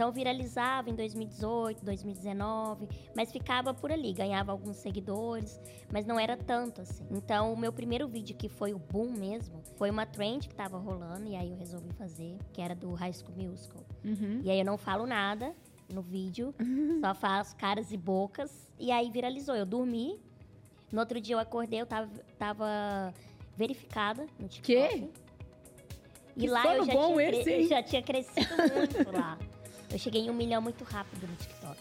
Então viralizava em 2018, 2019, mas ficava por ali, ganhava alguns seguidores, mas não era tanto assim. Então o meu primeiro vídeo que foi o boom mesmo, foi uma trend que tava rolando e aí eu resolvi fazer, que era do High School Musical. Uhum. E aí eu não falo nada no vídeo, só faço caras e bocas e aí viralizou. Eu dormi, no outro dia eu acordei, eu tava, tava verificada no TikTok. Quê? E Que lá eu já, bom tinha esse, já tinha crescido muito lá. Eu cheguei em um milhão muito rápido no TikTok.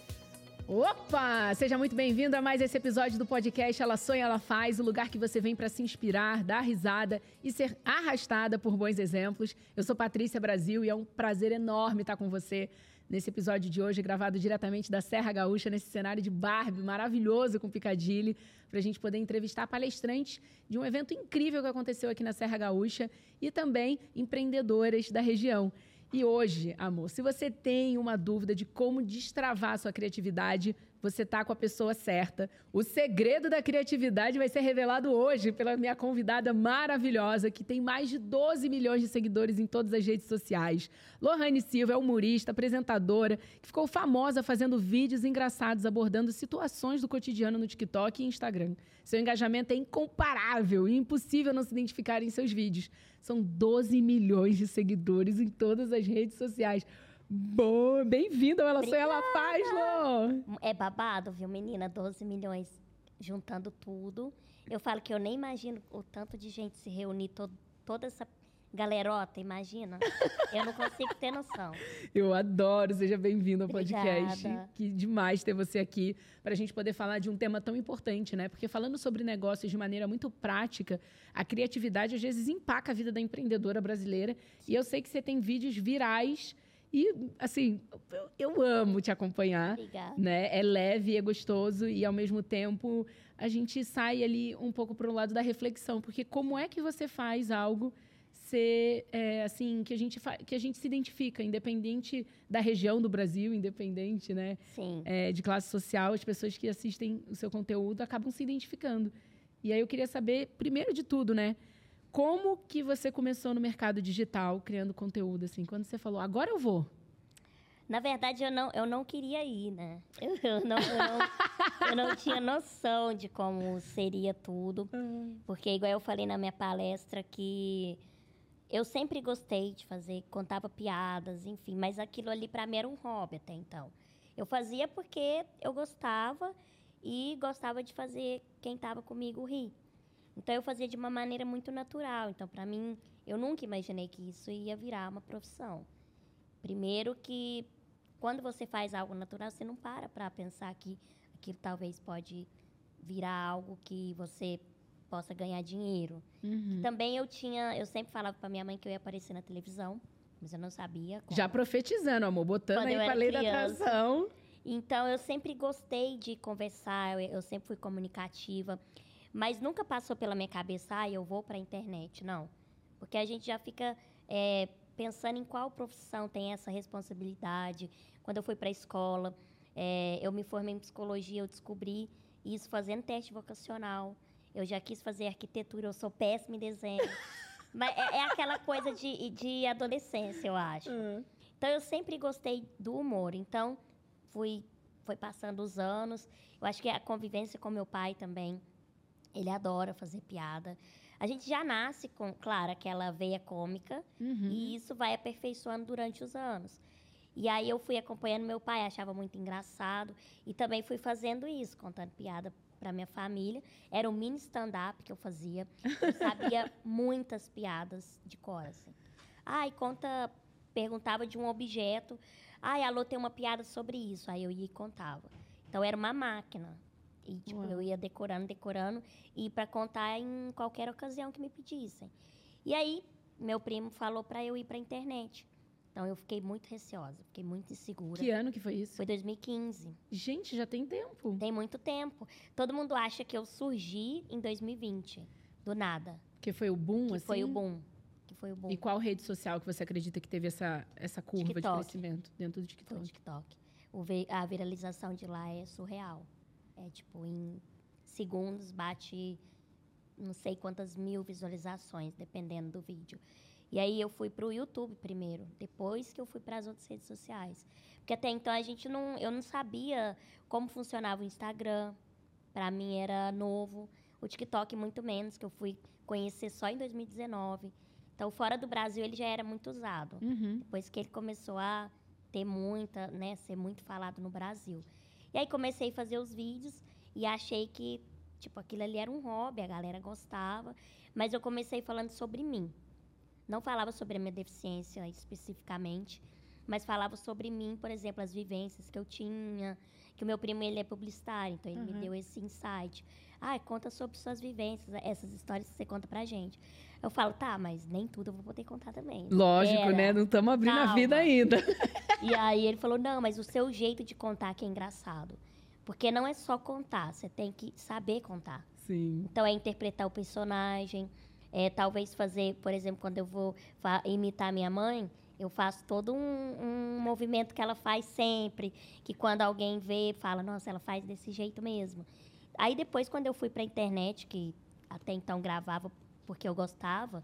Opa! Seja muito bem-vindo a mais esse episódio do podcast Ela Sonha, Ela Faz, o lugar que você vem para se inspirar, dar risada e ser arrastada por bons exemplos. Eu sou Patrícia Brasil e é um prazer enorme estar com você nesse episódio de hoje, gravado diretamente da Serra Gaúcha, nesse cenário de Barbie maravilhoso com Picadilly, para a gente poder entrevistar palestrantes de um evento incrível que aconteceu aqui na Serra Gaúcha e também empreendedoras da região. E hoje, amor, se você tem uma dúvida de como destravar a sua criatividade, você tá com a pessoa certa. O segredo da criatividade vai ser revelado hoje pela minha convidada maravilhosa, que tem mais de 12 milhões de seguidores em todas as redes sociais. Lohane Silva é humorista, apresentadora, que ficou famosa fazendo vídeos engraçados abordando situações do cotidiano no TikTok e Instagram. Seu engajamento é incomparável e impossível não se identificar em seus vídeos. São 12 milhões de seguidores em todas as redes sociais. Boa, bem-vinda ao Ela Sonha, Ela Faz, Lô! É babado, viu, menina? 12 milhões juntando tudo. Eu falo que eu nem imagino o tanto de gente se reunir, to toda essa galerota, imagina? Eu não consigo ter noção. Eu adoro, seja bem-vindo ao podcast. Obrigada. Que demais ter você aqui para a gente poder falar de um tema tão importante, né? Porque falando sobre negócios de maneira muito prática, a criatividade às vezes empaca a vida da empreendedora brasileira. E eu sei que você tem vídeos virais e, assim, eu, eu amo te acompanhar. Obrigada. Né? É leve, é gostoso e ao mesmo tempo a gente sai ali um pouco para o lado da reflexão, porque como é que você faz algo ser é, assim que a gente que a gente se identifica, independente da região do Brasil, independente, né, Sim. é, de classe social, as pessoas que assistem o seu conteúdo acabam se identificando. E aí eu queria saber, primeiro de tudo, né, como que você começou no mercado digital criando conteúdo assim? Quando você falou, agora eu vou. Na verdade, eu não, eu não queria ir, né? Eu, eu não, eu, não, eu não tinha noção de como seria tudo. Porque, igual eu falei na minha palestra, que eu sempre gostei de fazer, contava piadas, enfim. Mas aquilo ali, pra mim, era um hobby até então. Eu fazia porque eu gostava e gostava de fazer quem estava comigo rir. Então, eu fazia de uma maneira muito natural. Então, pra mim, eu nunca imaginei que isso ia virar uma profissão. Primeiro que quando você faz algo natural, você não para para pensar que aquilo talvez pode virar algo que você possa ganhar dinheiro. Uhum. Também eu tinha, eu sempre falava para minha mãe que eu ia aparecer na televisão, mas eu não sabia como. Já profetizando, amor, botando Quando aí era lei da criança. atração. Então eu sempre gostei de conversar, eu, eu sempre fui comunicativa, mas nunca passou pela minha cabeça, ah, eu vou para a internet, não. Porque a gente já fica é, pensando em qual profissão tem essa responsabilidade. Quando eu fui para a escola, é, eu me formei em psicologia, eu descobri isso fazendo teste vocacional. Eu já quis fazer arquitetura, eu sou péssima em desenho. Mas é, é aquela coisa de, de adolescência, eu acho. Então eu sempre gostei do humor. Então fui foi passando os anos. Eu acho que a convivência com meu pai também. Ele adora fazer piada. A gente já nasce com, claro, aquela veia cômica Uhum. e isso vai aperfeiçoando durante os anos. E aí eu fui acompanhando meu pai, achava muito engraçado e também fui fazendo isso, contando piada para minha família. Era um mini stand-up que eu fazia. Eu sabia muitas piadas de cor, assim. Ai, conta, perguntava de um objeto. Ai, alô, tem uma piada sobre isso. Aí eu ia e contava. Então era uma máquina. E tipo, Uau. eu ia decorando, decorando e para contar em qualquer ocasião que me pedissem. E aí meu primo falou para eu ir para internet. Então eu fiquei muito receosa, fiquei muito insegura. Que ano que foi isso? Foi 2015. Gente, já tem tempo. Tem muito tempo. Todo mundo acha que eu surgi em 2020, do nada. Que foi o boom, Que assim? foi o boom. Que foi o boom. E qual rede social que você acredita que teve essa, essa curva de TikTok. crescimento dentro do Foi TikTok? o TikTok. O vi- a viralização de lá é surreal. É tipo, em segundos bate não sei quantas mil visualizações, dependendo do vídeo. E aí eu fui para o YouTube primeiro, depois que eu fui para as outras redes sociais. Porque até então a gente não, eu não sabia como funcionava o Instagram. Para mim era novo. O TikTok muito menos, que eu fui conhecer só em 2019. Então, fora do Brasil, ele já era muito usado. Uhum. Depois que ele começou a ter muita, né, ser muito falado no Brasil. E aí comecei a fazer os vídeos e achei que, tipo, aquilo ali era um hobby, a galera gostava. Mas eu comecei falando sobre mim. Não falava sobre a minha deficiência especificamente, mas falava sobre mim, por exemplo, as vivências que eu tinha, que o meu primo ele é publicitário, então ele uhum. me deu esse insight. Ah, conta sobre suas vivências, essas histórias que você conta pra gente. Eu falo, tá, mas nem tudo eu vou poder contar também. Lógico, Era. né? Não estamos abrindo Calma. a vida ainda. E aí ele falou, não, mas o seu jeito de contar que é engraçado. Porque não é só contar, você tem que saber contar. Sim. Então é interpretar o personagem, é talvez fazer, por exemplo, quando eu vou imitar minha mãe, eu faço todo um, um, movimento que ela faz sempre, que quando alguém vê, fala, nossa, ela faz desse jeito mesmo. Aí depois, quando eu fui para a internet, que até então gravava porque eu gostava,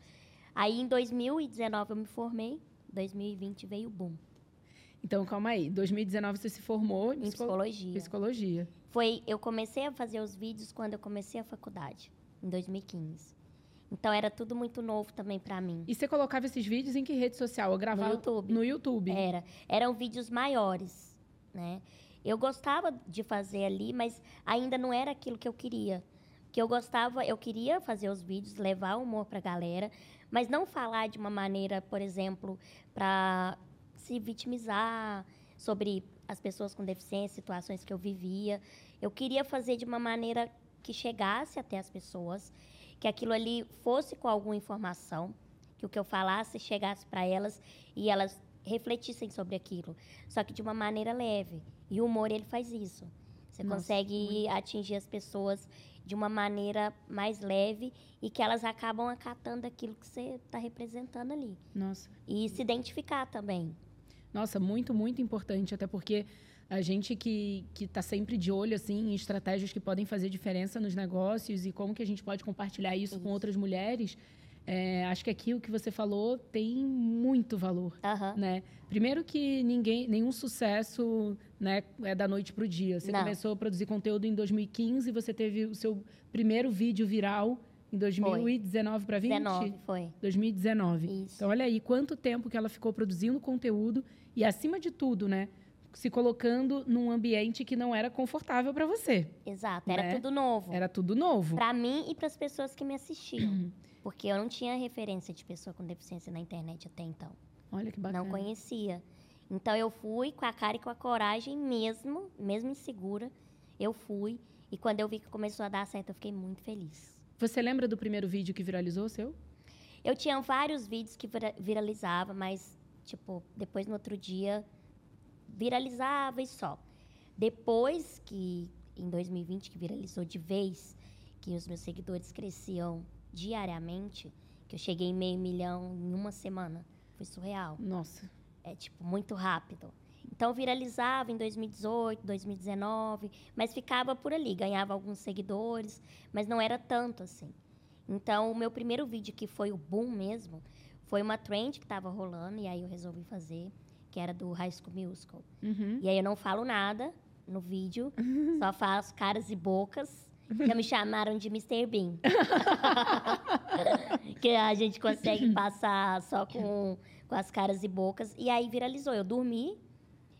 aí em 2019 eu me formei, 2020 veio o boom. Então, calma aí. 2019 você se formou em psicologia. Psicologia. Foi, eu comecei a fazer os vídeos quando eu comecei a faculdade, em 2015. Então era tudo muito novo também para mim. E você colocava esses vídeos em que rede social? Eu gravava no YouTube. No YouTube. Era, eram vídeos maiores, né? Eu gostava de fazer ali, mas ainda não era aquilo que eu queria. Que eu gostava, eu queria fazer os vídeos, levar o humor para a galera, mas não falar de uma maneira, por exemplo, para se vitimizar sobre as pessoas com deficiência, situações que eu vivia. Eu queria fazer de uma maneira que chegasse até as pessoas, que aquilo ali fosse com alguma informação, que o que eu falasse chegasse para elas e elas refletissem sobre aquilo, só que de uma maneira leve. E o humor ele faz isso. Você Nossa, consegue atingir as pessoas de uma maneira mais leve e que elas acabam acatando aquilo que você está representando ali. Nossa. E se identificar também. Nossa, muito, muito importante, até porque a gente que está sempre de olho assim, em estratégias que podem fazer diferença nos negócios e como que a gente pode compartilhar isso, isso. com outras mulheres. É, acho que aqui o que você falou tem muito valor, uhum. né? Primeiro que ninguém, nenhum sucesso, né, é da noite para o dia. Você Não. começou a produzir conteúdo em 2015, você teve o seu primeiro vídeo viral em 2019 para 20? 19, foi. 2019. Isso. Então olha aí quanto tempo que ela ficou produzindo conteúdo e acima de tudo, né, se colocando num ambiente que não era confortável para você. Exato, era né? tudo novo. Era tudo novo. Para mim e para as pessoas que me assistiam. Porque eu não tinha referência de pessoa com deficiência na internet até então. Olha que bacana. Não conhecia. Então eu fui com a cara e com a coragem mesmo, mesmo insegura, eu fui. E quando eu vi que começou a dar certo, eu fiquei muito feliz. Você lembra do primeiro vídeo que viralizou seu? Eu tinha vários vídeos que viralizava, mas tipo, depois no outro dia viralizava e só. Depois que em 2020 que viralizou de vez, que os meus seguidores cresciam diariamente, que eu cheguei em meio milhão em uma semana. Foi surreal. Nossa. É, tipo, muito rápido. Então, viralizava em 2018, 2019, mas ficava por ali, ganhava alguns seguidores, mas não era tanto assim. Então, o meu primeiro vídeo, que foi o boom mesmo, foi uma trend que estava rolando, e aí eu resolvi fazer, que era do High School Musical. Uhum. E aí eu não falo nada no vídeo, só faço caras e bocas já me chamaram de Mr. Bean. que a gente consegue passar só com, com as caras e bocas. E aí viralizou. Eu dormi.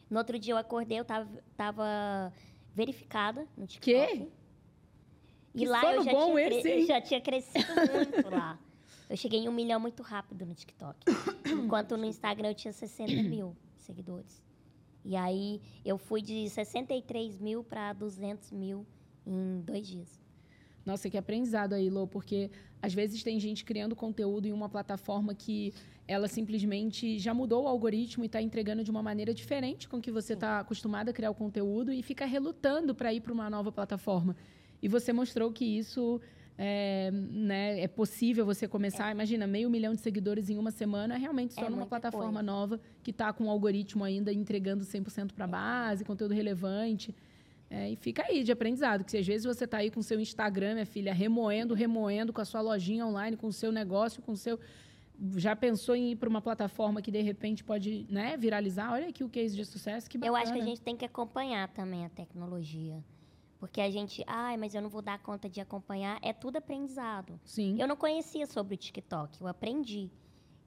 No outro dia eu acordei, eu tava, tava verificada no TikTok. Que? E que lá eu já, bom tinha esse, já tinha crescido muito lá. Eu cheguei em um milhão muito rápido no TikTok. Enquanto no Instagram eu tinha 60 mil seguidores. E aí eu fui de 63 mil para 200 mil em dois dias. Nossa, que aprendizado aí, Lô, porque às vezes tem gente criando conteúdo em uma plataforma que ela simplesmente já mudou o algoritmo e está entregando de uma maneira diferente com que você está acostumado a criar o conteúdo e fica relutando para ir para uma nova plataforma. E você mostrou que isso é, né, é possível você começar. É. Imagina, meio milhão de seguidores em uma semana, realmente só é numa plataforma coisa. nova que está com o algoritmo ainda entregando 100% para a base, conteúdo relevante. É, e fica aí de aprendizado, que se às vezes você está aí com seu Instagram, minha filha, remoendo, remoendo com a sua lojinha online, com o seu negócio, com o seu. Já pensou em ir para uma plataforma que de repente pode né, viralizar? Olha aqui o case de sucesso, que bacana. Eu acho que a gente tem que acompanhar também a tecnologia. Porque a gente, ai, mas eu não vou dar conta de acompanhar. É tudo aprendizado. Sim. Eu não conhecia sobre o TikTok, eu aprendi.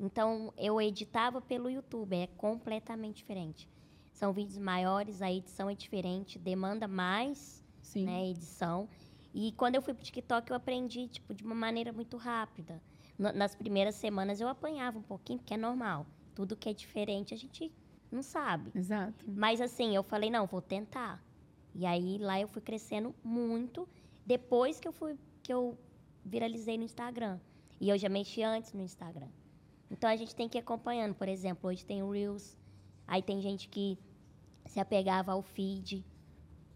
Então, eu editava pelo YouTube, é completamente diferente. São vídeos maiores, a edição é diferente, demanda mais Sim. né, edição. E quando eu fui pro TikTok, eu aprendi, tipo, de uma maneira muito rápida. Nas primeiras semanas eu apanhava um pouquinho, porque é normal. Tudo que é diferente a gente não sabe. Exato. Mas assim, eu falei, não, vou tentar. E aí lá eu fui crescendo muito depois que eu fui que eu viralizei no Instagram. E eu já mexi antes no Instagram. Então a gente tem que ir acompanhando. Por exemplo, hoje tem o Reels. Aí tem gente que se apegava ao feed.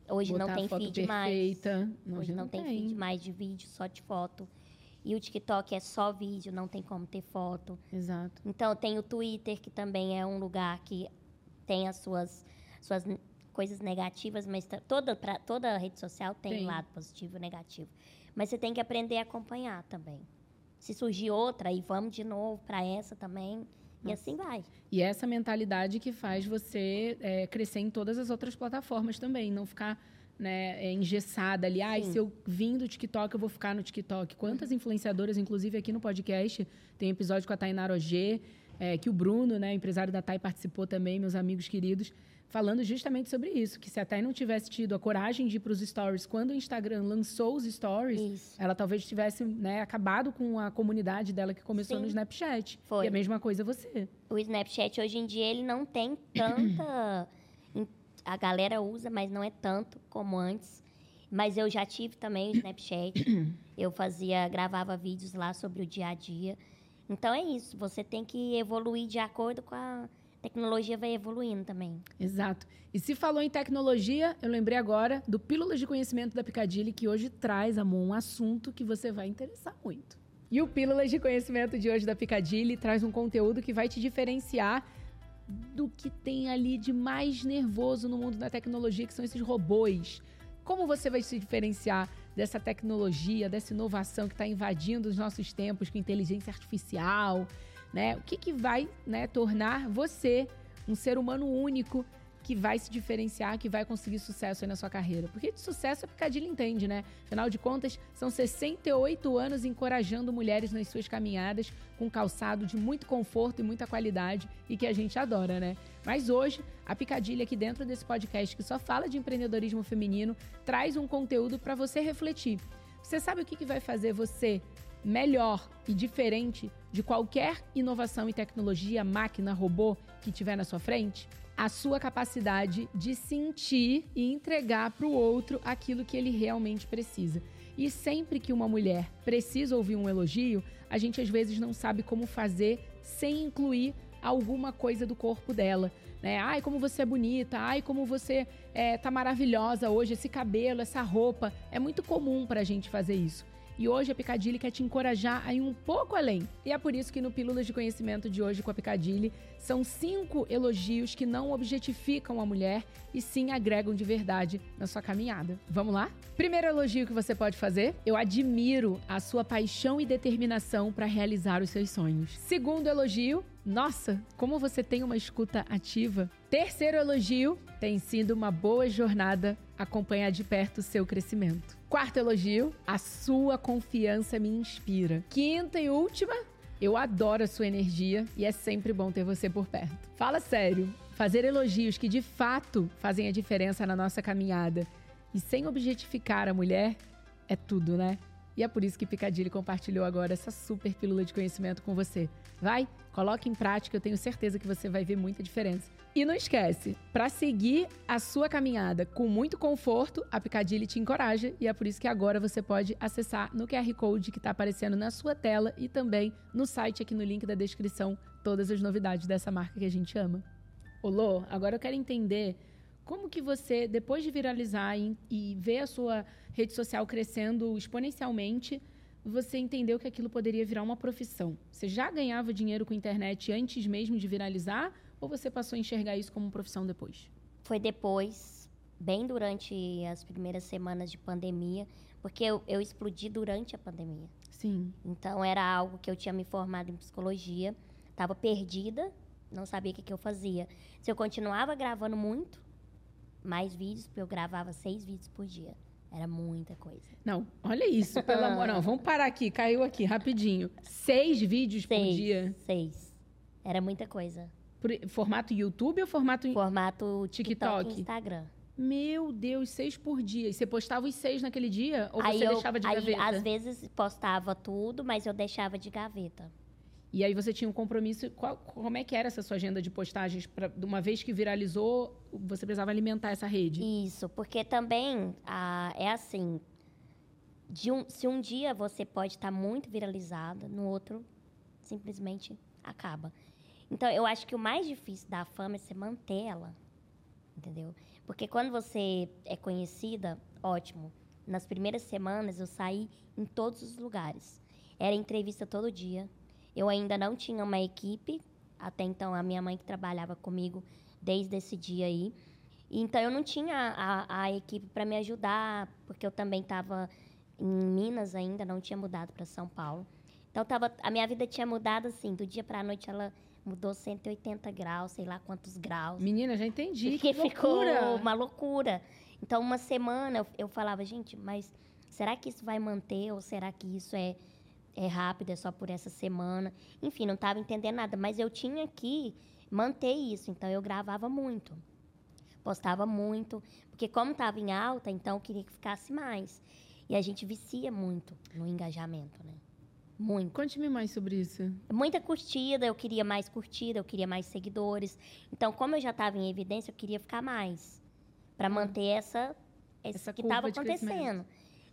Hoje Botar não tem feed perfeita. mais. Hoje não, tem, feed mais de vídeo, só de foto. E o TikTok é só vídeo, não tem como ter foto. Exato. Então tem o Twitter, que também é um lugar que tem as suas, suas coisas negativas, mas toda, pra, toda rede social tem, Tem. lado positivo e negativo. Mas você tem que aprender a acompanhar também. Se surgir outra, aí vamos de novo para essa também. E Nossa. assim vai. E essa mentalidade que faz você é, crescer em todas as outras plataformas também, não ficar né, é, engessada ali. Ai, Sim. se eu vim do TikTok, eu vou ficar no TikTok. Quantas influenciadoras, inclusive aqui no podcast, tem episódio com a Tainara Ogê, é, que o Bruno, né, empresário da Tai, participou também, meus amigos queridos, falando justamente sobre isso, que se a Tai não tivesse tido a coragem de ir para os stories quando o Instagram lançou os stories, Isso. ela talvez tivesse né, acabado com a comunidade dela que começou Sim. no Snapchat. Foi. E a mesma coisa você. O Snapchat hoje em dia ele não tem tanta. a galera usa, mas não é tanto como antes. Mas eu já tive também o Snapchat. eu fazia, gravava vídeos lá sobre o dia a dia. Então é isso, você tem que evoluir de acordo com a tecnologia vai evoluindo também. Exato. E se falou em tecnologia, eu lembrei agora do Pílulas de Conhecimento da Picadilly, que hoje traz, amor, um assunto que você vai interessar muito. E o Pílulas de Conhecimento de hoje da Picadilly traz um conteúdo que vai te diferenciar do que tem ali de mais nervoso no mundo da tecnologia, que são esses robôs. Como você vai se diferenciar dessa tecnologia, dessa inovação que está invadindo os nossos tempos com inteligência artificial, né? O que, que vai né, tornar você um ser humano único que vai se diferenciar, que vai conseguir sucesso aí na sua carreira. Porque de sucesso a Picadilly entende, né? Afinal de contas, são 68 anos encorajando mulheres nas suas caminhadas com calçado de muito conforto e muita qualidade e que a gente adora, né? Mas hoje, a Picadilly aqui dentro desse podcast que só fala de empreendedorismo feminino, traz um conteúdo para você refletir. Você sabe o que, que vai fazer você melhor e diferente de qualquer inovação em tecnologia, máquina, robô que tiver na sua frente? A sua capacidade de sentir e entregar para o outro aquilo que ele realmente precisa. E sempre que uma mulher precisa ouvir um elogio, a gente às vezes não sabe como fazer sem incluir alguma coisa do corpo dela. Né? Ai, como você é bonita, ai, como você é, tá maravilhosa hoje, esse cabelo, essa roupa. É muito comum para a gente fazer isso. E hoje a Picadilly quer te encorajar a ir um pouco além. E é por isso que no Pílulas de Conhecimento de hoje com a Picadilly são cinco elogios que não objetificam a mulher e sim agregam de verdade na sua caminhada. Vamos lá? Primeiro elogio que você pode fazer: eu admiro a sua paixão e determinação para realizar os seus sonhos. Segundo elogio: nossa, como você tem uma escuta ativa. Terceiro elogio: tem sido uma boa jornada acompanhar de perto o seu crescimento. Quarto elogio: a sua confiança me inspira. Quinta e última: eu adoro a sua energia e é sempre bom ter você por perto. Fala sério, fazer elogios que de fato fazem a diferença na nossa caminhada e sem objetificar a mulher é tudo, né? E é por isso que Picadilly compartilhou agora essa super pílula de conhecimento com você. Vai, coloque em prática, eu tenho certeza que você vai ver muita diferença. E não esquece, para seguir a sua caminhada com muito conforto, a Picadilly te encoraja e é por isso que agora você pode acessar no QR Code que está aparecendo na sua tela e também no site aqui no link da descrição todas as novidades dessa marca que a gente ama. Olô, agora eu quero entender como que você, depois de viralizar e, e ver a sua rede social crescendo exponencialmente, você entendeu que aquilo poderia virar uma profissão? Você já ganhava dinheiro com a internet antes mesmo de viralizar ou você passou a enxergar isso como profissão depois? Foi depois, bem durante as primeiras semanas de pandemia, Porque eu, eu explodi durante a pandemia. Sim. Então era algo que eu tinha me formado em psicologia, estava perdida, não sabia o que, que eu fazia. Se eu continuava gravando muito, mais vídeos, porque eu gravava seis vídeos por dia. Era muita coisa. Não, olha isso, pelo amor. Não, vamos parar aqui, caiu aqui, rapidinho. Seis vídeos por Seis. dia. Seis. Era muita coisa. Por- formato YouTube ou formato. Formato TikTok, TikTok. Instagram. Meu Deus, seis por dia. E você postava os seis naquele dia? Ou aí você eu, deixava de aí, gaveta? às vezes postava tudo, mas eu deixava de gaveta. E aí você tinha um compromisso. Qual- como é que era essa sua agenda de postagens? Pra, uma vez que viralizou, você precisava alimentar essa rede. Isso, porque também ah, é assim. um- se um dia você pode estar muito viralizada, no outro simplesmente acaba. Então eu acho que o mais difícil da fama é você manter ela. Entendeu? Porque quando você é conhecida, ótimo. Nas primeiras semanas eu saí em todos os lugares. Era entrevista todo dia. Eu ainda não tinha uma equipe, até então a minha mãe que trabalhava comigo desde esse dia aí. Então eu não tinha a, a equipe para me ajudar, porque eu também estava em Minas ainda, não tinha mudado para São Paulo. Então tava, a minha vida tinha mudado assim, do dia para a noite ela mudou 180 graus, sei lá quantos graus. Menina, já entendi. Porque Que ficou loucura. uma loucura. Então, uma semana eu, eu falava, gente, mas será que isso vai manter? Ou será que isso é, é rápido, é só por essa semana? Enfim, não estava entendendo nada. Mas eu tinha que manter isso. Então, eu gravava muito. Postava muito. Porque como estava em alta, então eu queria que ficasse mais. E a gente vicia muito no engajamento, né? Muito. Conte-me mais sobre isso. Muita curtida, eu queria mais curtida, eu queria mais seguidores. Então, como eu já estava em evidência, eu queria ficar mais. Para manter essa, esse Essa que estava acontecendo.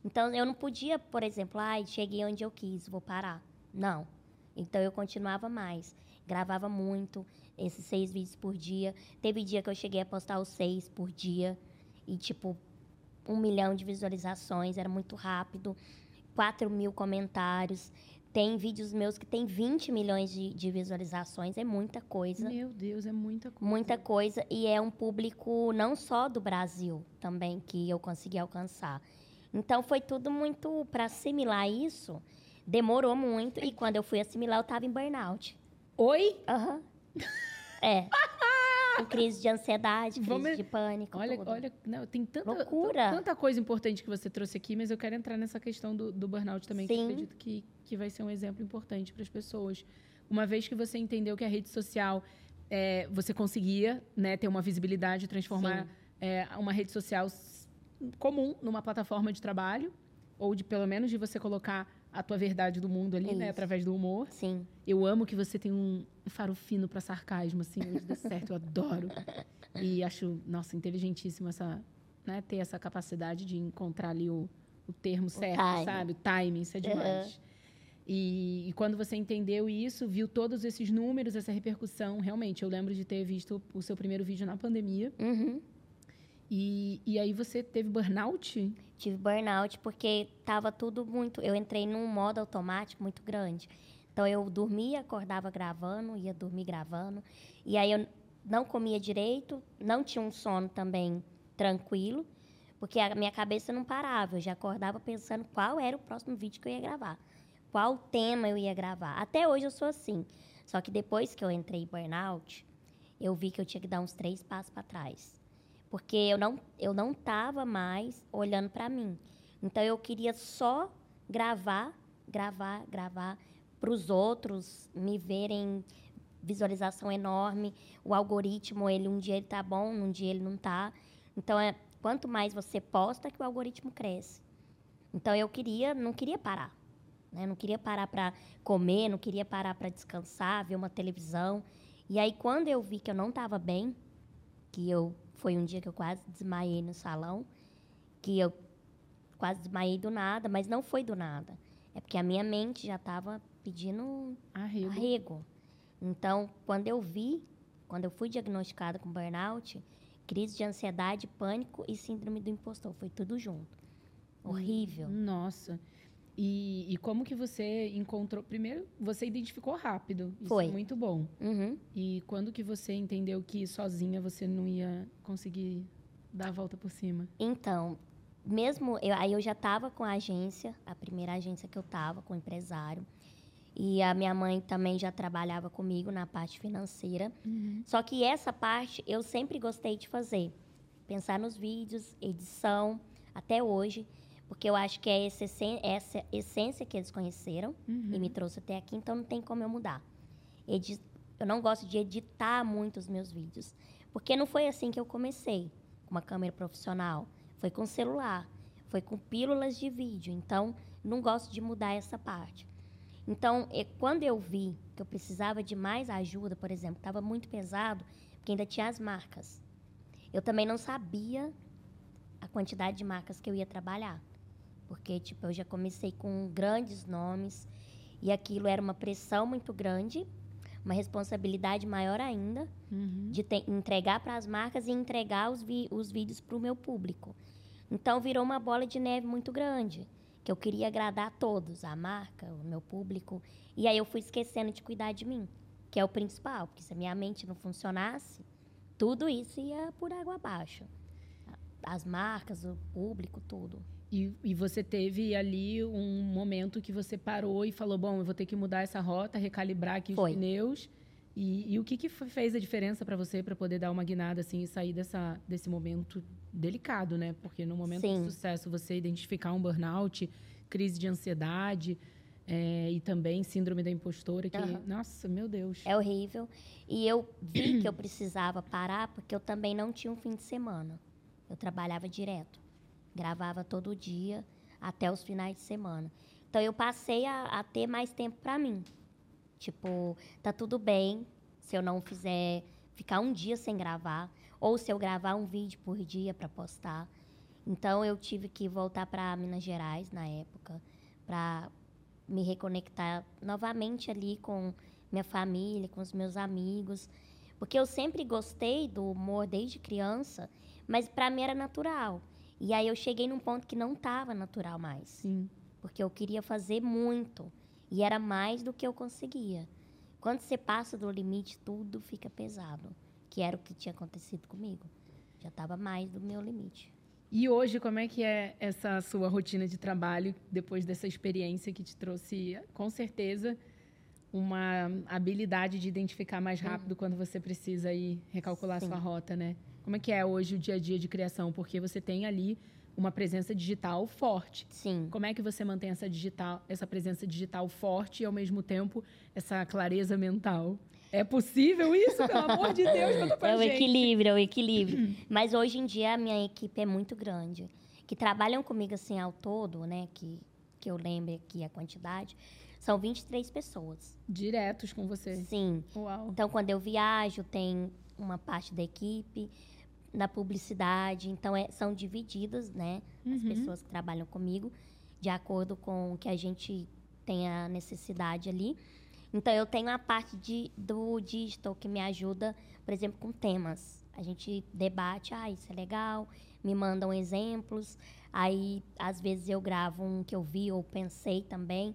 Então, eu não podia, por exemplo, ai, cheguei onde eu quis, vou parar. Não. Então, eu continuava mais. Gravava muito, esses seis vídeos por dia. Teve dia que eu cheguei a postar os seis por dia. E, tipo, um milhão de visualizações, era muito rápido. Quatro mil comentários. Tem vídeos meus que tem 20 milhões de, de visualizações, é muita coisa. Meu Deus, é muita coisa. Muita coisa. E é um público não só do Brasil também que eu consegui alcançar. Então foi tudo muito. Para assimilar isso, demorou muito. E quando eu fui assimilar, eu tava em burnout. Oi? Aham. É. Com crise de ansiedade, crise Vamos- de pânico. Olha, tudo. olha, não, tem tanta, Loucura. tanta coisa importante que você trouxe aqui, mas eu quero entrar nessa questão do, do burnout também, que eu Sim. acredito que, que vai ser um exemplo importante para as pessoas. Uma vez que você entendeu que a rede social, é, você conseguia né, ter uma visibilidade, transformar Sim. é, uma rede social comum numa plataforma de trabalho, ou de pelo menos de você colocar a tua verdade do mundo ali, né, Isso. através do humor. Sim. Eu amo que você tem um faro fino para sarcasmo, assim, hoje dá certo, eu adoro. E acho, nossa, inteligentíssimo essa, né, ter essa capacidade de encontrar ali o, o termo certo, sabe? O timing, isso é demais. E, e quando você entendeu isso, viu todos esses números, essa repercussão, realmente, eu lembro de ter visto o seu primeiro vídeo na pandemia. Uhum. E, e aí você teve burnout? Tive burnout porque tava tudo muito. Eu entrei num modo automático muito grande. Então eu dormia, acordava gravando, ia dormir gravando. E aí eu não comia direito, não tinha um sono também tranquilo, porque a minha cabeça não parava. Eu já acordava pensando qual era o próximo vídeo que eu ia gravar, qual tema eu ia gravar. Até hoje eu sou assim. Só que depois que eu entrei em burnout, eu vi que eu tinha que dar uns três passos para trás porque eu não eu não tava mais olhando para mim. Então eu queria só gravar, gravar, gravar para os outros me verem visualização enorme. O algoritmo, ele um dia ele tá bom, um dia ele não tá. Então é quanto mais você posta que o algoritmo cresce. Então eu queria, não queria parar. Né? Não queria parar para comer, não queria parar para descansar, ver uma televisão. E aí quando eu vi que eu não estava bem, que eu foi um dia que eu quase desmaiei no salão, que eu quase desmaiei do nada, mas não foi do nada. É porque a minha mente já estava pedindo Arrego. arrego. Então, quando eu vi, quando eu fui diagnosticada com burnout, crise de ansiedade, pânico e síndrome do impostor, foi tudo junto. Horrível. Nossa. E, e como que você encontrou? Primeiro, você identificou rápido. Isso Foi. é muito bom. Uhum. E quando que você entendeu que sozinha você não ia conseguir dar a volta por cima? Então, mesmo eu, aí eu já estava com a agência, a primeira agência que eu estava, com o empresário. E a minha mãe também já trabalhava comigo na parte financeira. Uhum. Só que essa parte eu sempre gostei de fazer. Pensar nos vídeos, edição, até hoje. Porque eu acho que é essa, essen- essa essência que eles conheceram Uhum. e me trouxe até aqui, então não tem como eu mudar. Edi- eu não gosto de editar muito os meus vídeos. Porque não foi assim que eu comecei, com uma câmera profissional. Foi com celular, foi com pílulas de vídeo. Então, não gosto de mudar essa parte. Então, quando eu vi que eu precisava de mais ajuda, por exemplo, estava muito pesado, porque ainda tinha as marcas. Eu também não sabia a quantidade de marcas que eu ia trabalhar. Porque, tipo, eu já comecei com grandes nomes e aquilo era uma pressão muito grande, uma responsabilidade maior ainda Uhum. de te- entregar para as marcas e entregar os, vi- os vídeos para o meu público. Então virou uma bola de neve muito grande, que eu queria agradar a todos, a marca, o meu público. E aí eu fui esquecendo de cuidar de mim, que é o principal, porque se a minha mente não funcionasse, tudo isso ia por água abaixo. As marcas, o público, tudo. E, e você teve ali um momento que você parou e falou: bom, eu vou ter que mudar essa rota, recalibrar aqui Foi. os pneus. E, e o que, que fez a diferença para você para poder dar uma guinada assim e sair dessa, desse momento delicado, né? Porque no momento Sim. de sucesso você identificar um burnout, crise de ansiedade é, e também síndrome da impostora, que, Aham. nossa, meu Deus. É horrível. E eu vi que eu precisava parar porque eu também não tinha um fim de semana. Eu trabalhava direto. Gravava todo dia, até os finais de semana. Então eu passei a, a ter mais tempo para mim. Tipo, tá tudo bem se eu não fizer ficar um dia sem gravar ou se eu gravar um vídeo por dia para postar. Então eu tive que voltar para Minas Gerais na época para me reconectar novamente ali com minha família, com os meus amigos, porque eu sempre gostei do humor desde criança, mas para mim era natural. E aí eu cheguei num ponto que não estava natural mais Sim. porque eu queria fazer muito e era mais do que eu conseguia. Quando você passa do limite, tudo fica pesado, que era o que tinha acontecido comigo. Já estava mais do meu limite. E hoje, como é que é essa sua rotina de trabalho depois dessa experiência que te trouxe, com certeza, uma habilidade de identificar mais rápido quando você precisa aí recalcular Sim. sua rota, né? Como é que é hoje o dia a dia de criação? Porque você tem ali uma presença digital forte. Sim. Como é que você mantém essa digital, essa presença digital forte e ao mesmo tempo essa clareza mental? É possível isso? Pelo amor de Deus, conta pra É o gente. equilíbrio, é o equilíbrio. Mas hoje em dia a minha equipe é muito grande. Que trabalham comigo assim ao todo, né? Que, que eu lembre aqui a quantidade. São 23 pessoas. Diretos com você. Sim. Uau. Então, quando eu viajo, tem uma parte da equipe, na publicidade. Então, é- são divididas, né? As Uhum. pessoas que trabalham comigo, de acordo com o que a gente tem a necessidade ali. Então, eu tenho a parte de, do digital que me ajuda, por exemplo, com temas. A gente debate, ah, isso é legal, me mandam exemplos. Aí, às vezes, eu gravo um que eu vi ou pensei também.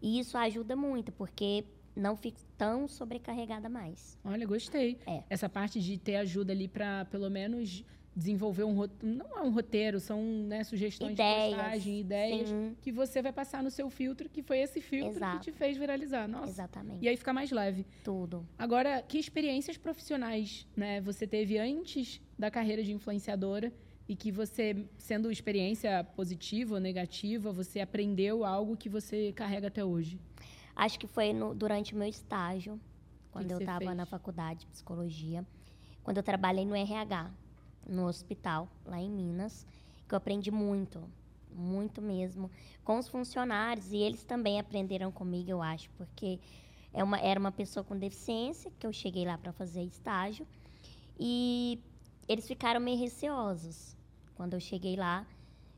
E isso ajuda muito, porque não fico tão sobrecarregada mais. Olha, gostei. É. Essa parte de ter ajuda ali para pelo menos desenvolver um roteiro. Não é um roteiro, são né, sugestões Ideias, de postagem, ideias Sim, que você vai passar no seu filtro, que foi esse filtro Exato. que te fez viralizar. Nossa. exatamente. E aí fica mais leve. Tudo. Agora, que experiências profissionais né, você teve antes da carreira de influenciadora e que você, sendo experiência positiva ou negativa, você aprendeu algo que você carrega até hoje? Acho que foi no- durante o meu estágio, quando eu estava na faculdade de psicologia, quando eu trabalhei no RH, no hospital, lá em Minas, que eu aprendi muito, muito mesmo, com os funcionários, e eles também aprenderam comigo, eu acho, porque é uma, era uma pessoa com deficiência, que eu cheguei lá para fazer estágio, e eles ficaram meio receosos quando eu cheguei lá.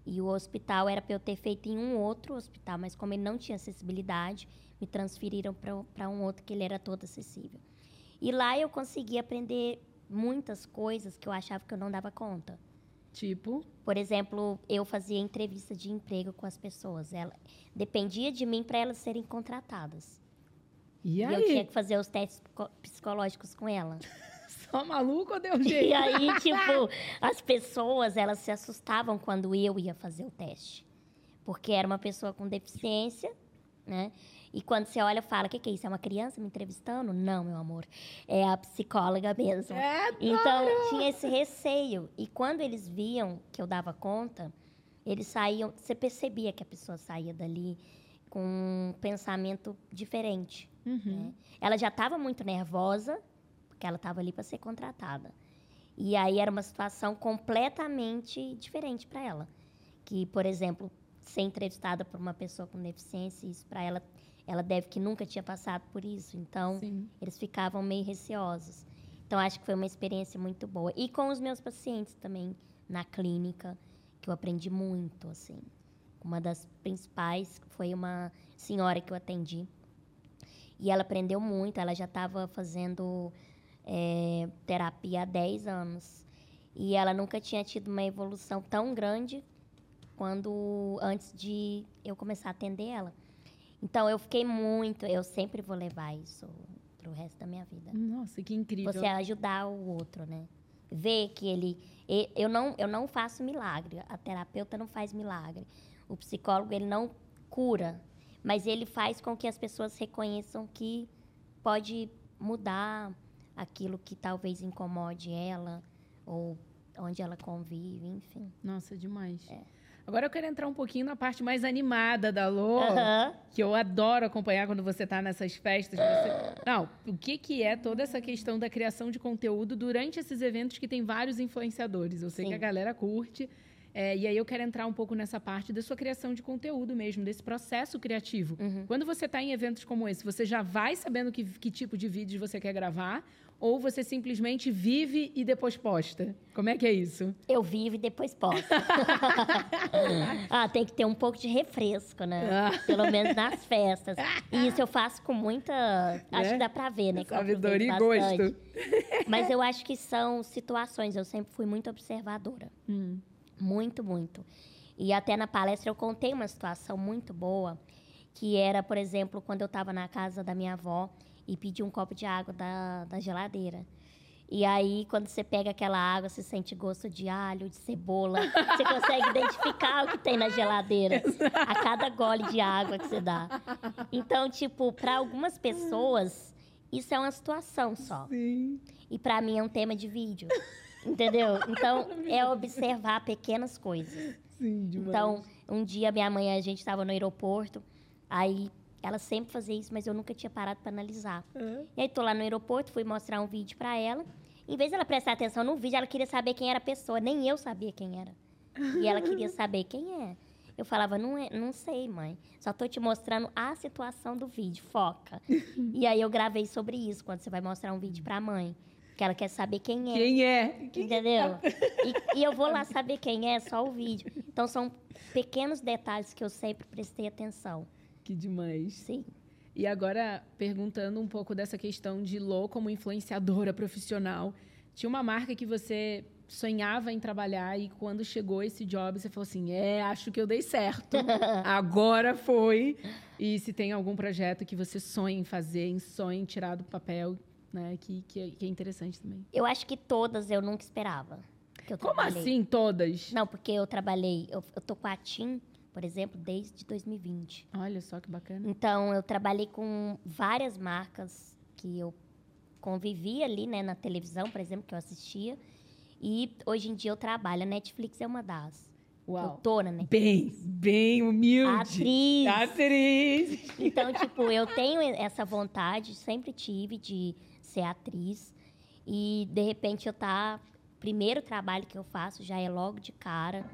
E o hospital era para eu ter feito em um outro hospital, mas como ele não tinha acessibilidade, me transferiram para um outro que ele era todo acessível. E lá eu consegui aprender muitas coisas que eu achava que eu não dava conta. Tipo, Por exemplo, eu fazia entrevista de emprego com as pessoas. Ela dependia de mim para elas serem contratadas. e E aí? eu tinha que fazer os testes psico- psicológicos com ela. Só maluco ou deu jeito? E aí, tipo, as pessoas, elas se assustavam quando eu ia fazer o teste. Porque era uma pessoa com deficiência, né? E quando você olha, fala, o que, que é isso? É uma criança me entrevistando? Não, meu amor. É a psicóloga mesmo. É, Então, tinha esse receio. E quando eles viam que eu dava conta, eles saíam... Você percebia que a pessoa saía dali com um pensamento diferente. Uhum. né? Ela já estava muito nervosa, porque ela estava ali para ser contratada. E aí era uma situação completamente diferente para ela. Que, por exemplo, ser entrevistada por uma pessoa com deficiência, isso para ela, ela deve que nunca tinha passado por isso. Então, Sim. eles ficavam meio receosos. Então, acho que foi uma experiência muito boa. E com os meus pacientes também, na clínica, que eu aprendi muito, assim. Uma das principais foi uma senhora que eu atendi. E ela aprendeu muito, ela já estava fazendo eh, terapia há 10 anos. E ela nunca tinha tido uma evolução tão grande quando antes de eu começar a atender ela. Então eu fiquei muito, eu sempre vou levar isso pro resto da minha vida. Nossa, que incrível. Você ajudar o outro, né? Ver que ele eu não eu não faço milagre, a terapeuta não faz milagre. O psicólogo ele não cura, mas ele faz com que as pessoas reconheçam que pode mudar aquilo que talvez incomode ela ou onde ela convive, enfim. Nossa, demais. É. Agora eu quero entrar um pouquinho na parte mais animada da Lô, que eu adoro acompanhar quando você tá nessas festas. você- Não, o que, que é toda essa questão da criação de conteúdo durante esses eventos que tem vários influenciadores? Eu sei Sim. que a galera curte. é, e aí eu quero entrar um pouco nessa parte da sua criação de conteúdo mesmo, desse processo criativo. Uhum. Quando você está em eventos como esse, você já vai sabendo que, que tipo de vídeos você quer gravar? Ou você simplesmente vive e depois posta? Como é que é isso? Eu vivo e depois posto. ah, tem que ter um pouco de refresco, né? Ah. Pelo menos nas festas. E isso eu faço com muita. Acho Né? que dá pra ver, né? Sabedoria e gosto. Mas eu acho que são situações. Eu sempre fui muito observadora. Hum. Muito, muito. E até na palestra eu contei uma situação muito boa, que era, por exemplo, quando eu estava na casa da minha avó e pedi um copo de água da, da geladeira. E aí, quando você pega aquela água, você sente gosto de alho, de cebola. Você consegue identificar o que tem na geladeira a cada gole de água que você dá. Então, tipo, para algumas pessoas, isso é uma situação só. Sim. E para mim é um tema de vídeo. Entendeu? Então, é observar pequenas coisas. Sim, demais. Então, um dia minha mãe, a gente estava no aeroporto, aí ela sempre fazia isso, mas eu nunca tinha parado para analisar. É. E aí tô lá no aeroporto, fui mostrar um vídeo para ela. Em vez dela prestar atenção no vídeo, ela queria saber quem era a pessoa, nem eu sabia quem era. E ela queria saber quem é. Eu falava, não, é, não sei, mãe. Só tô te mostrando a situação do vídeo, foca. e aí eu gravei sobre isso, quando você vai mostrar um vídeo pra mãe. Que ela quer saber quem é. Quem é? Entendeu? E, e eu vou lá saber quem é, só o vídeo. Então são pequenos detalhes que eu sempre prestei atenção. Que demais. Sim. E agora, perguntando um pouco dessa questão de Lô como influenciadora profissional. Tinha uma marca que você sonhava em trabalhar e quando chegou esse job, você falou assim: é, acho que eu dei certo. Agora foi. E se tem algum projeto que você sonha em fazer, em sonha em tirar do papel, né? Que, que, é, que é interessante também. Eu acho que todas eu nunca esperava. Eu Como trabalhei. assim, todas? Não, porque eu trabalhei, eu, eu tô com a TIM, por exemplo, desde 2020. Olha só que bacana. Então, eu trabalhei com várias marcas que eu convivia ali, né, na televisão, por exemplo, que eu assistia. E hoje em dia eu trabalho. A Netflix é uma das. Uau. na Netflix. Bem, bem humilde. Atriz. Atriz. Então, tipo, eu tenho essa vontade, sempre tive de ser atriz. E, de repente, eu tá... Primeiro trabalho que eu faço já é logo de cara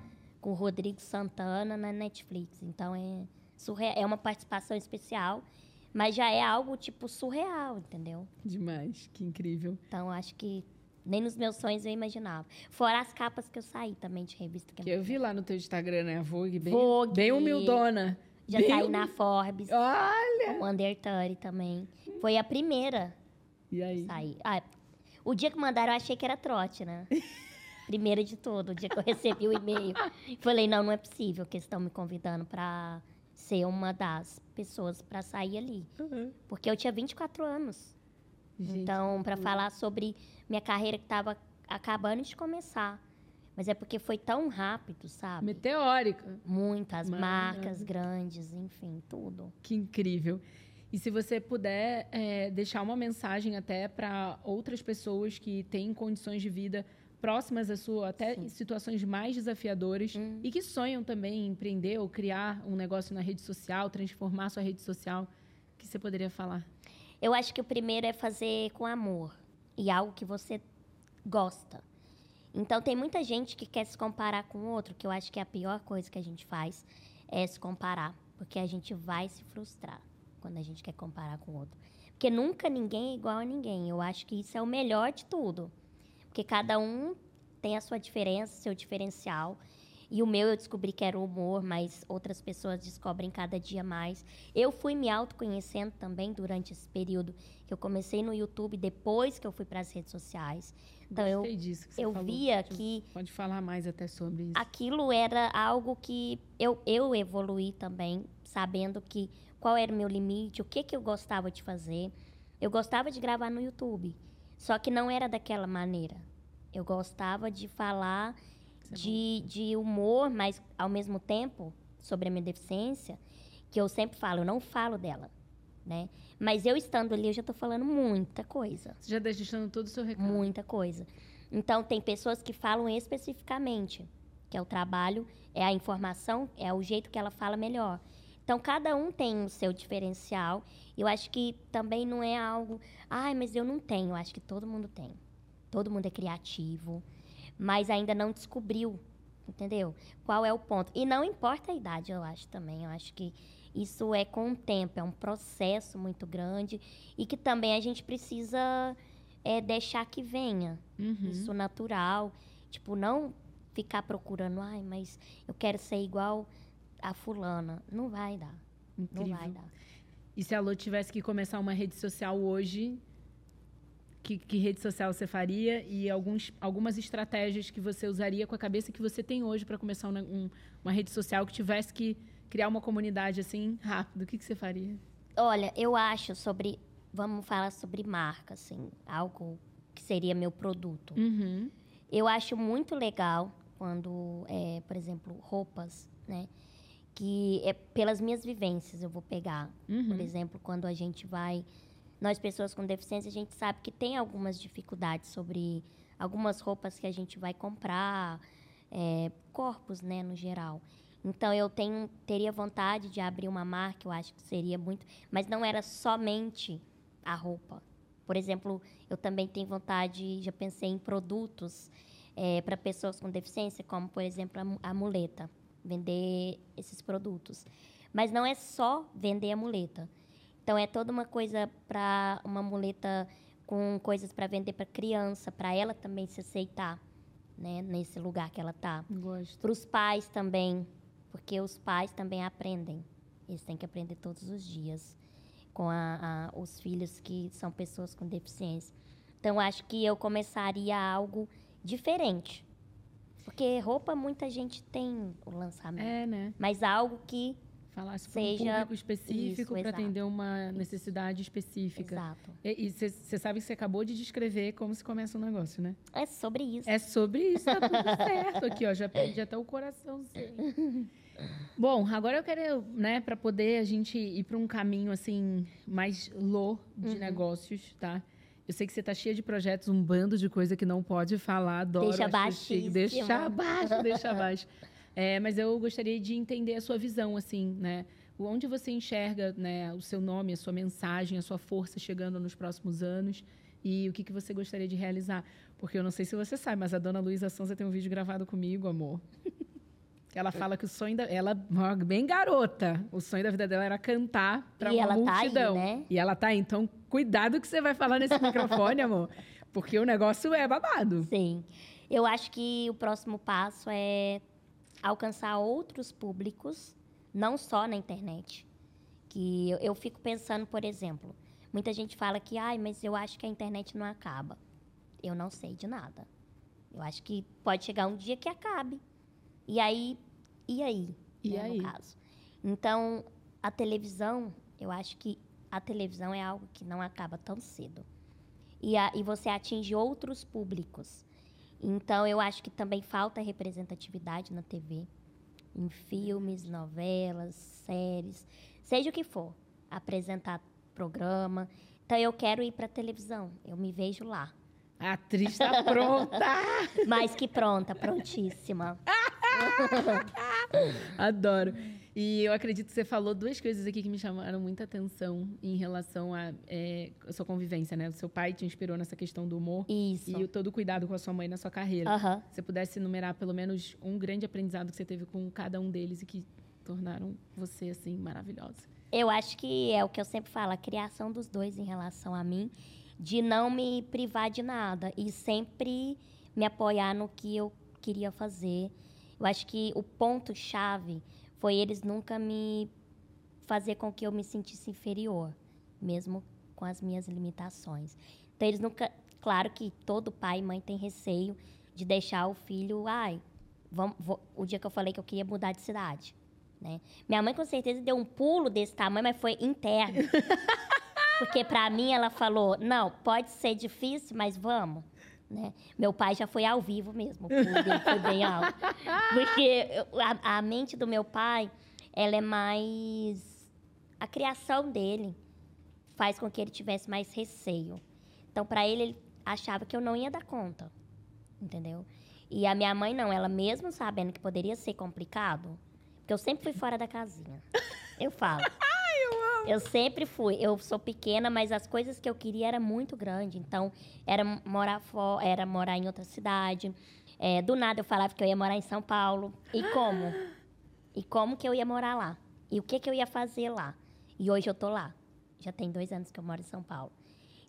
com o Rodrigo Santana na Netflix. Então, é, surre... é uma participação especial, mas já é algo, tipo, surreal, entendeu? Demais, que incrível. Então, acho que nem nos meus sonhos eu imaginava. Fora as capas que eu saí também de revista. Que Que eu vi lá no teu Instagram, né? A Vogue, bem, Vogue. bem humildona. Já bem saí na Forbes, Olha! com Under 30 também. Foi a primeira E aí? Saí. Ah, o dia que mandaram, eu achei que era trote, né? Primeiro de tudo, o dia que eu recebi o e-mail. Falei, não, não é possível que eles estão me convidando para ser uma das pessoas para sair ali. Uhum. Porque eu tinha 24 anos. Gente, então, para falar sobre minha carreira que estava acabando de começar. Mas é porque foi tão rápido, sabe? Meteórica. Muitas marcas grandes, enfim, tudo. Que incrível. E se você puder é, deixar uma mensagem até para outras pessoas que têm condições de vida próximas à sua, até Sim. situações mais desafiadoras hum. e que sonham também em empreender ou criar um negócio na rede social, transformar sua rede social, o que você poderia falar? Eu acho que o primeiro é fazer com amor e algo que você gosta. Então, tem muita gente que quer se comparar com outro, que eu acho que é a pior coisa que a gente faz é se comparar, porque a gente vai se frustrar quando a gente quer comparar com outro. Porque nunca ninguém é igual a ninguém. Eu acho que isso é o melhor de tudo. Porque cada um tem a sua diferença, seu diferencial. E o meu eu descobri que era o humor, mas outras pessoas descobrem cada dia mais. Eu fui me autoconhecendo também durante esse período que eu comecei no YouTube, depois que eu fui para as redes sociais. Então Gostei eu, disso que você eu falou. via que pode falar mais até sobre isso. Aquilo era algo que eu, eu evoluí também, sabendo que qual era o meu limite, o que que eu gostava de fazer. Eu gostava de gravar no YouTube, só que não era daquela maneira. Eu gostava de falar de, de humor, mas ao mesmo tempo, sobre a minha deficiência, que eu sempre falo, eu não falo dela, né? Mas eu estando ali, eu já estou falando muita coisa. Você já está deixando todo o seu recado. Muita coisa. Então, tem pessoas que falam especificamente, que é o trabalho, é a informação, é o jeito que ela fala melhor. Então, cada um tem o seu diferencial. Eu acho que também não é algo, ai, mas eu não tenho. Eu acho que todo mundo tem. Todo mundo é criativo mas ainda não descobriu, entendeu? Qual é o ponto. E não importa a idade, eu acho também. Eu acho que isso é com o tempo, é um processo muito grande e que também a gente precisa é, deixar que venha. Uhum. Isso natural. Tipo, não ficar procurando, ai, mas eu quero ser igual a fulana. Não vai dar. Incrível. Não vai dar. E se a Lô tivesse que começar uma rede social hoje, que, que, rede social você faria e alguns, algumas estratégias que você usaria com a cabeça que você tem hoje para começar um, um, uma rede social que tivesse que criar uma comunidade assim rápido. O que, que você faria? Olha, eu acho sobre. Vamos falar sobre marca, assim, algo que seria meu produto. Uhum. Eu acho muito legal quando, é, por exemplo, roupas, né? Que é pelas minhas vivências eu vou pegar. Uhum. Por exemplo, quando a gente vai nós pessoas com deficiência, a gente sabe que tem algumas dificuldades sobre algumas roupas que a gente vai comprar, é, corpos, né, no geral. Então eu tenho, teria vontade de abrir uma marca, eu acho que seria muito, mas não era somente a roupa. Por exemplo, eu também tenho vontade, já pensei em produtos é, para pessoas com deficiência, como por exemplo a, a muleta, vender esses produtos. Mas não é só vender a muleta. Então é toda uma coisa para uma muleta com coisas para vender para criança, para ela também se aceitar, né, nesse lugar que ela tá. Para os pais também, porque os pais também aprendem. Eles têm que aprender todos os dias com a, a, os filhos que são pessoas com deficiência. Então acho que eu começaria algo diferente. Porque roupa muita gente tem o lançamento. É, né? Mas algo que Falasse para um público específico para atender uma necessidade específica. Exato. E você sabe que você acabou de descrever como se começa um negócio, né? É sobre isso. É sobre isso, tá tudo certo aqui, ó. Já perdi até o coraçãozinho. Bom, agora eu quero, né, para poder a gente ir para um caminho assim mais low de uhum. negócios, tá? Eu sei que você tá cheia de projetos, um bando de coisa que não pode falar, adoro. Deixa abaixo. Deixa abaixo, deixa abaixo. É, mas eu gostaria de entender a sua visão, assim, né? Onde você enxerga né, o seu nome, a sua mensagem, a sua força chegando nos próximos anos e o que, que você gostaria de realizar? Porque eu não sei se você sabe, mas a dona Luísa Sonza tem um vídeo gravado comigo, amor. Ela fala que o sonho da. Ela, bem garota, o sonho da vida dela era cantar para uma ela multidão. Tá aí, né? E ela tá aí. Então, cuidado que você vai falar nesse microfone, amor. Porque o negócio é babado. Sim. Eu acho que o próximo passo é alcançar outros públicos, não só na internet. Que eu, eu fico pensando, por exemplo, muita gente fala que, ai, mas eu acho que a internet não acaba. Eu não sei de nada. Eu acho que pode chegar um dia que acabe. E aí, e aí? E né, aí? No caso. Então, a televisão, eu acho que a televisão é algo que não acaba tão cedo. e, a, e você atinge outros públicos. Então, eu acho que também falta representatividade na TV, em filmes, novelas, séries, seja o que for, apresentar programa. Então, eu quero ir para televisão, eu me vejo lá. A atriz está pronta! Mais que pronta, prontíssima. Adoro. E eu acredito que você falou duas coisas aqui que me chamaram muita atenção em relação à é, sua convivência, né? O seu pai te inspirou nessa questão do humor. Isso. E o, todo o cuidado com a sua mãe na sua carreira. Se você pudesse enumerar pelo menos um grande aprendizado que você teve com cada um deles e que tornaram você, assim, maravilhosa. Eu acho que é o que eu sempre falo, a criação dos dois em relação a mim, de não me privar de nada e sempre me apoiar no que eu queria fazer. Eu acho que o ponto chave foi eles nunca me fazer com que eu me sentisse inferior, mesmo com as minhas limitações. Então eles nunca, claro que todo pai e mãe tem receio de deixar o filho, ai, vamos, vou- o dia que eu falei que eu queria mudar de cidade, né? Minha mãe com certeza deu um pulo desse tamanho, mas foi interno. Porque para mim ela falou: "Não, pode ser difícil, mas vamos". Né? Meu pai já foi ao vivo mesmo, foi bem alto. Porque a, a mente do meu pai, ela é mais a criação dele faz com que ele tivesse mais receio. Então, para ele, ele achava que eu não ia dar conta, entendeu? E a minha mãe não, ela mesmo sabendo que poderia ser complicado, porque eu sempre fui fora da casinha. Eu falo. Eu sempre fui. Eu sou pequena, mas as coisas que eu queria era muito grande. Então, era morar fora, era morar em outra cidade. É, do nada eu falava que eu ia morar em São Paulo. E como? E como que eu ia morar lá? E o que que eu ia fazer lá? E hoje eu tô lá. Já tem dois anos que eu moro em São Paulo.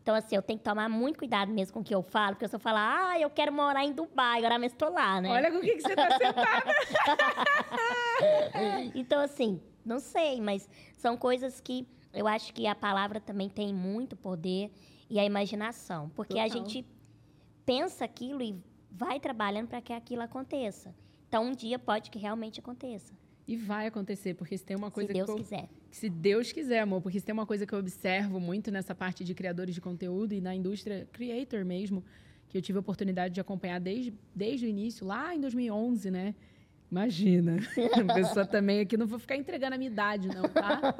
Então, assim, eu tenho que tomar muito cuidado mesmo com o que eu falo, porque se eu falar, ah, eu quero morar em Dubai, agora mesmo estou lá, né? Olha com o que, que você está sentada. Então, assim, não sei, mas são coisas que eu acho que a palavra também tem muito poder e a imaginação. Porque a Total. gente pensa aquilo e vai trabalhando para que aquilo aconteça. Então, um dia pode que realmente aconteça, E vai acontecer, porque se tem uma coisa se Deus que eu, quiser. Se Deus quiser, amor, porque se tem uma coisa que eu observo muito nessa parte de criadores de conteúdo e na indústria creator mesmo, que eu tive a oportunidade de acompanhar desde, desde o início, lá em 2011, né? Imagina. A pessoa também aqui, não vou ficar entregando a minha idade, não, tá?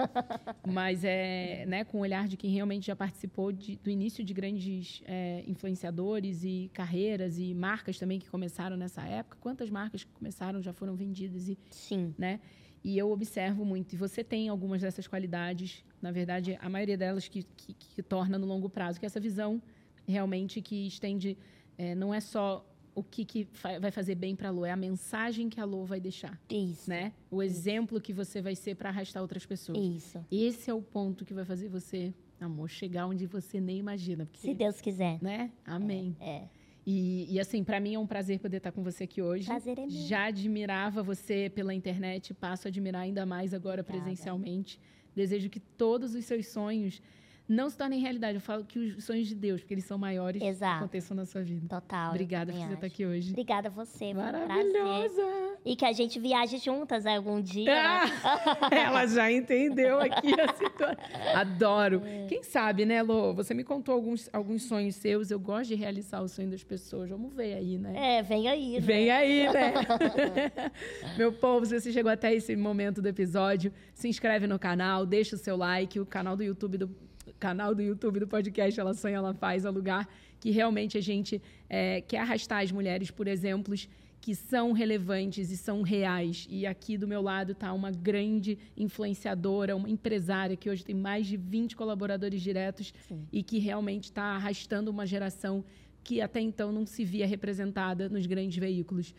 Mas é, né, com o olhar de quem realmente já participou de- do início de grandes é, influenciadores e carreiras e marcas também que começaram nessa época. Quantas marcas que começaram já foram vendidas e Sim. né? E eu observo muito. E você tem algumas dessas qualidades, na verdade, a maioria delas que, que, que torna no longo prazo, que é essa visão realmente que estende, é, não é só o que, que vai fazer bem para a Lô, é a mensagem que a Lô vai deixar, Isso. né? O exemplo que você vai ser para arrastar outras pessoas. Isso. Esse é o ponto que vai fazer você, amor, chegar onde você nem imagina. Porque, Se Deus quiser. né? Amém. É. E, e, assim, para mim é um prazer poder estar com você aqui hoje. Prazer é meu. Já admirava você pela internet, passo a admirar ainda mais agora Obrigada. presencialmente. Desejo que todos os seus sonhos não se tornem realidade. Eu falo que os sonhos de Deus, porque eles são maiores, Exato. aconteçam na sua vida. Total. Obrigada por você estar acho. aqui hoje. Obrigada a você. Um. Maravilhosa! E que a gente viaje juntas algum dia, né? Ah, ela já entendeu aqui a situação. Adoro. É. Quem sabe, né, Lô? Você me contou alguns, alguns sonhos seus. Eu gosto de realizar o sonho das pessoas. Vamos ver aí, né? É, vem aí. né? Vem aí, né? Meu povo, se você chegou até esse momento do episódio, se inscreve no canal, deixa o seu like, o canal do YouTube do canal do YouTube do podcast Ela Sonha, Ela Faz, é o lugar que realmente a gente é, quer arrastar as mulheres por exemplos que são relevantes e são reais. E aqui do meu lado está uma grande influenciadora, uma empresária que hoje tem mais de 20 colaboradores diretos Sim. e que realmente está arrastando uma geração que até então não se via representada nos grandes veículos.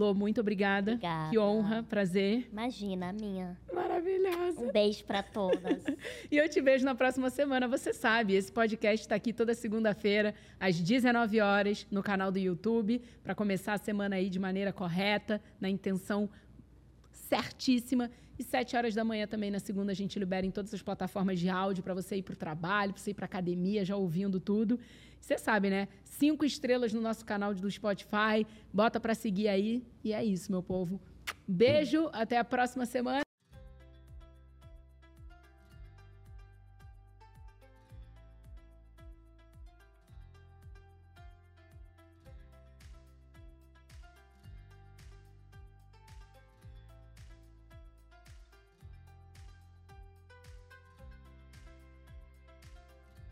Lô, muito obrigada. Obrigada. Que honra, prazer. Imagina, a minha. Maravilhosa. Um beijo pra todas. E eu te vejo na próxima semana. Você sabe, esse podcast está aqui toda segunda-feira, às 19 horas, no canal do YouTube, para começar a semana aí de maneira correta, na intenção certíssima. E 7 horas da manhã também, na segunda, a gente libera em todas as plataformas de áudio para você ir para o trabalho, para você ir para academia, já ouvindo tudo. Você sabe, né? Cinco estrelas no nosso canal do Spotify. Bota para seguir aí. E é isso, meu povo. Beijo, até a próxima semana.